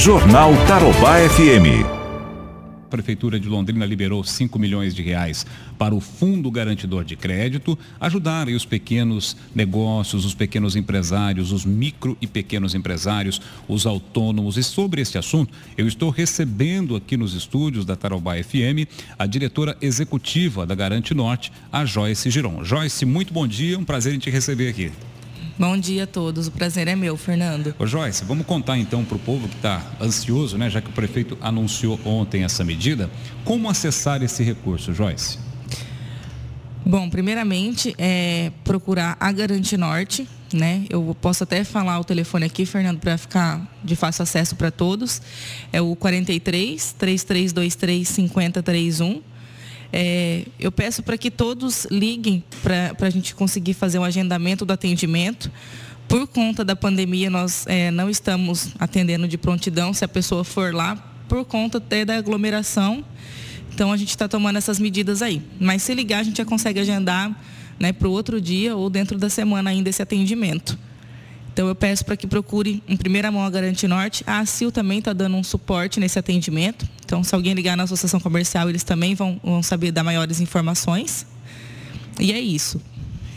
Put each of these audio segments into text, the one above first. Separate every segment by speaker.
Speaker 1: Jornal Tarobá FM.
Speaker 2: A Prefeitura de Londrina liberou 5 milhões de reais para o Fundo Garantidor de Crédito, ajudar os pequenos negócios, os pequenos empresários, os micro e pequenos empresários, os autônomos. E sobre este assunto, eu estou recebendo aqui nos estúdios da Tarobá FM a diretora executiva da Garante Norte, a Joyce Giron. Joyce, muito bom dia, um prazer em te receber aqui.
Speaker 3: Bom dia a todos, o prazer é meu, Fernando.
Speaker 2: Ô Joyce, vamos contar então para o povo que está ansioso, né, já que o prefeito anunciou ontem essa medida, como acessar esse recurso, Joyce?
Speaker 3: Bom, primeiramente é procurar a Garante Norte, né? Eu posso até falar o telefone aqui, Fernando, para ficar de fácil acesso para todos. É o 43 3323 5031 é, eu peço para que todos liguem para a gente conseguir fazer um agendamento do atendimento. Por conta da pandemia, nós é, não estamos atendendo de prontidão se a pessoa for lá, por conta até da aglomeração. Então, a gente está tomando essas medidas aí. Mas se ligar, a gente já consegue agendar né, para o outro dia ou dentro da semana ainda esse atendimento. Então eu peço para que procure em primeira mão a Garante Norte. A ACIL também está dando um suporte nesse atendimento. Então, se alguém ligar na associação comercial, eles também vão, vão saber dar maiores informações. E é isso.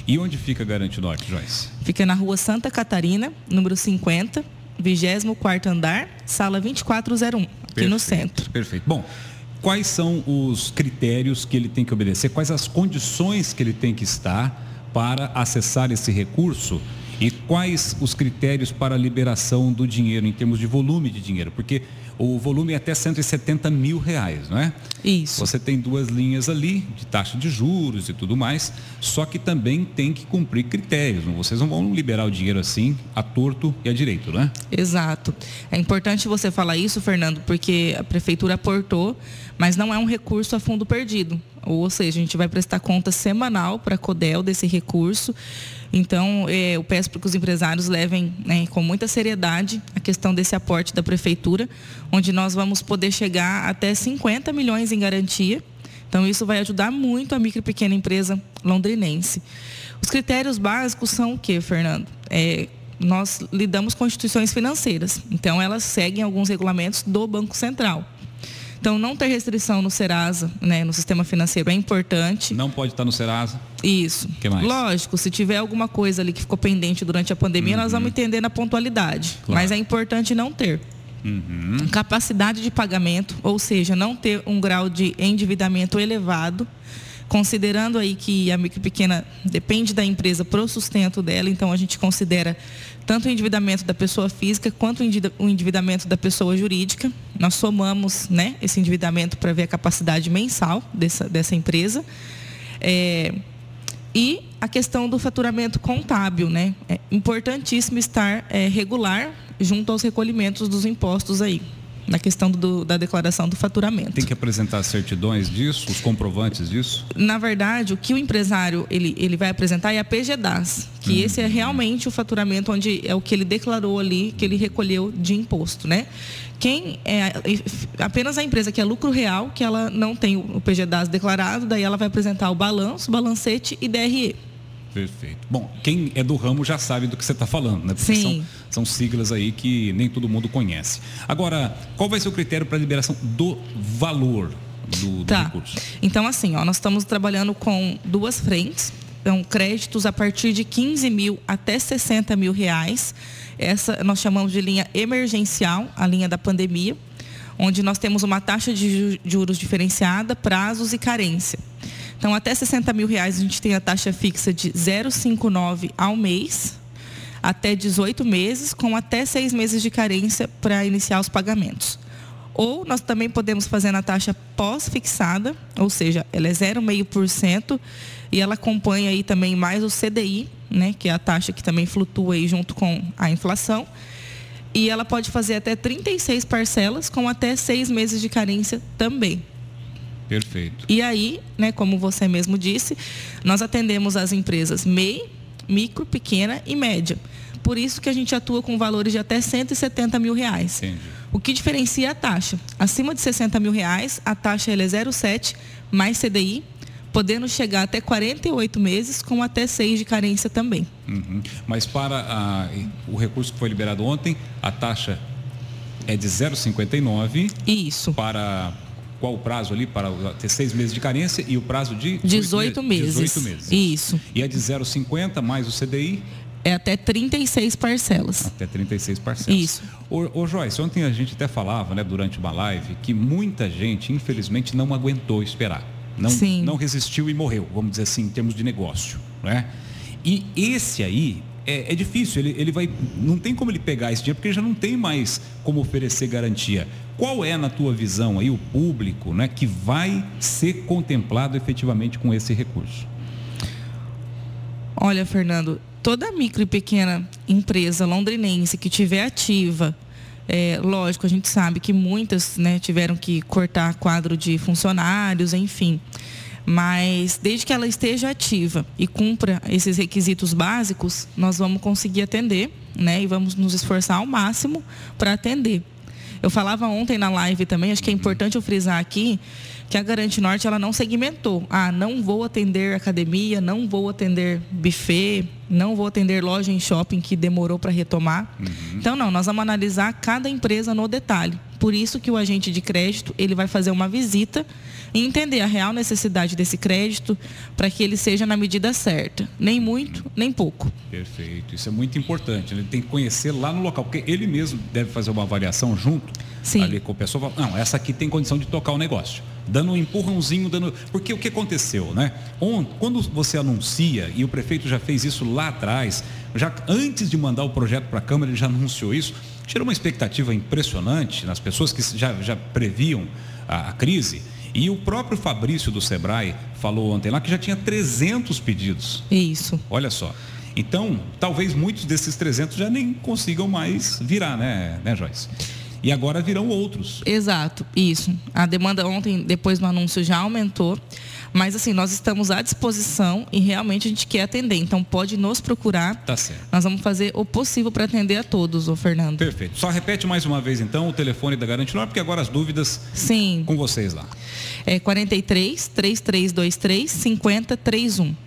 Speaker 2: E onde fica a Garante Norte, Joyce?
Speaker 3: Fica na rua Santa Catarina, número 50, 24 andar, sala 2401, aqui perfeito, no centro.
Speaker 2: Perfeito. Bom, quais são os critérios que ele tem que obedecer? Quais as condições que ele tem que estar para acessar esse recurso? E quais os critérios para a liberação do dinheiro, em termos de volume de dinheiro? Porque o volume é até 170 mil reais, não é?
Speaker 3: Isso.
Speaker 2: Você tem duas linhas ali, de taxa de juros e tudo mais, só que também tem que cumprir critérios. Vocês não vão liberar o dinheiro assim, a torto e a direito, não é?
Speaker 3: Exato. É importante você falar isso, Fernando, porque a prefeitura aportou, mas não é um recurso a fundo perdido. Ou seja, a gente vai prestar conta semanal para a CODEL desse recurso. Então, é, eu peço para que os empresários levem né, com muita seriedade a questão desse aporte da prefeitura, onde nós vamos poder chegar até 50 milhões em garantia. Então, isso vai ajudar muito a micro e pequena empresa londrinense. Os critérios básicos são o que, Fernando? É, nós lidamos com instituições financeiras, então elas seguem alguns regulamentos do Banco Central. Então, não ter restrição no Serasa, né, no sistema financeiro, é importante.
Speaker 2: Não pode estar no Serasa?
Speaker 3: Isso.
Speaker 2: que mais?
Speaker 3: Lógico, se tiver alguma coisa ali que ficou pendente durante a pandemia, uhum. nós vamos entender na pontualidade. Claro. Mas é importante não ter. Uhum. Capacidade de pagamento, ou seja, não ter um grau de endividamento elevado considerando aí que a micro pequena depende da empresa para o sustento dela, então a gente considera tanto o endividamento da pessoa física quanto o endividamento da pessoa jurídica. Nós somamos né, esse endividamento para ver a capacidade mensal dessa, dessa empresa. É, e a questão do faturamento contábil, né? É importantíssimo estar é, regular junto aos recolhimentos dos impostos aí na questão do, da declaração do faturamento.
Speaker 2: Tem que apresentar certidões disso, os comprovantes disso?
Speaker 3: Na verdade, o que o empresário ele, ele vai apresentar é a PGDAS, que uhum. esse é realmente o faturamento onde é o que ele declarou ali, que ele recolheu de imposto, né? Quem é apenas a empresa que é lucro real, que ela não tem o PGDAS declarado, daí ela vai apresentar o balanço, balancete e DRE.
Speaker 2: Perfeito. Bom, quem é do ramo já sabe do que você está falando, né?
Speaker 3: Porque
Speaker 2: Sim. São, são siglas aí que nem todo mundo conhece. Agora, qual vai ser o critério para a liberação do valor do, do
Speaker 3: tá.
Speaker 2: recurso?
Speaker 3: Então, assim, ó, nós estamos trabalhando com duas frentes. Então, créditos a partir de 15 mil até 60 mil reais. Essa nós chamamos de linha emergencial, a linha da pandemia, onde nós temos uma taxa de juros diferenciada, prazos e carência. Então, até 60 mil reais a gente tem a taxa fixa de 0,59 ao mês, até 18 meses, com até seis meses de carência para iniciar os pagamentos. Ou nós também podemos fazer na taxa pós-fixada, ou seja, ela é 0,5% e ela acompanha aí também mais o CDI, né, que é a taxa que também flutua aí junto com a inflação. E ela pode fazer até 36 parcelas com até seis meses de carência também.
Speaker 2: Perfeito.
Speaker 3: E aí, né, como você mesmo disse, nós atendemos as empresas MEI, micro, pequena e média. Por isso que a gente atua com valores de até 170 mil reais.
Speaker 2: Entendi.
Speaker 3: O que diferencia a taxa? Acima de 60 mil reais, a taxa é 0,7 mais CDI, podendo chegar até 48 meses, com até 6 de carência também.
Speaker 2: Uhum. Mas para a, o recurso que foi liberado ontem, a taxa É de 0,59.
Speaker 3: Isso.
Speaker 2: Para qual o prazo ali para ter seis meses de carência e o prazo de
Speaker 3: 18, meses. 18 meses. Isso.
Speaker 2: E é de 0,50 mais o CDI?
Speaker 3: É até 36 parcelas.
Speaker 2: Até 36 parcelas.
Speaker 3: Isso.
Speaker 2: Ô, ô Joyce, ontem a gente até falava, né, durante uma live, que muita gente, infelizmente, não aguentou esperar. Não,
Speaker 3: Sim.
Speaker 2: não resistiu e morreu, vamos dizer assim, em termos de negócio. Né? E esse aí é, é, difícil, ele, ele vai. Não tem como ele pegar esse dinheiro, porque ele já não tem mais como oferecer garantia. Qual é, na tua visão aí, o público né, que vai ser contemplado efetivamente com esse recurso?
Speaker 3: Olha, Fernando, toda micro e pequena empresa londrinense que tiver ativa, é, lógico, a gente sabe que muitas né, tiveram que cortar quadro de funcionários, enfim. Mas desde que ela esteja ativa e cumpra esses requisitos básicos, nós vamos conseguir atender, né? E vamos nos esforçar ao máximo para atender. Eu falava ontem na live também, acho que é importante eu frisar aqui que a Garante Norte ela não segmentou. Ah, não vou atender academia, não vou atender buffet, não vou atender loja em shopping que demorou para retomar. Uhum. Então não, nós vamos analisar cada empresa no detalhe. Por isso que o agente de crédito ele vai fazer uma visita e entender a real necessidade desse crédito para que ele seja na medida certa, nem muito, nem pouco.
Speaker 2: Perfeito, isso é muito importante. Ele tem que conhecer lá no local, porque ele mesmo deve fazer uma avaliação junto
Speaker 3: Sim.
Speaker 2: ali com o pessoal. Não, essa aqui tem condição de tocar o negócio dando um empurrãozinho, dando. Porque o que aconteceu, né? Quando você anuncia, e o prefeito já fez isso lá atrás, já antes de mandar o projeto para a Câmara, ele já anunciou isso, gerou uma expectativa impressionante nas pessoas que já, já previam a, a crise. E o próprio Fabrício do Sebrae falou ontem lá que já tinha 300 pedidos.
Speaker 3: Isso.
Speaker 2: Olha só. Então, talvez muitos desses 300 já nem consigam mais virar, né, né Joyce? E agora virão outros.
Speaker 3: Exato, isso. A demanda ontem, depois do anúncio, já aumentou. Mas assim, nós estamos à disposição e realmente a gente quer atender. Então pode nos procurar.
Speaker 2: Tá certo.
Speaker 3: Nós vamos fazer o possível para atender a todos, o Fernando.
Speaker 2: Perfeito. Só repete mais uma vez então o telefone da Garante Norte, porque agora as dúvidas
Speaker 3: Sim.
Speaker 2: com vocês lá.
Speaker 3: É 43 3323 5031.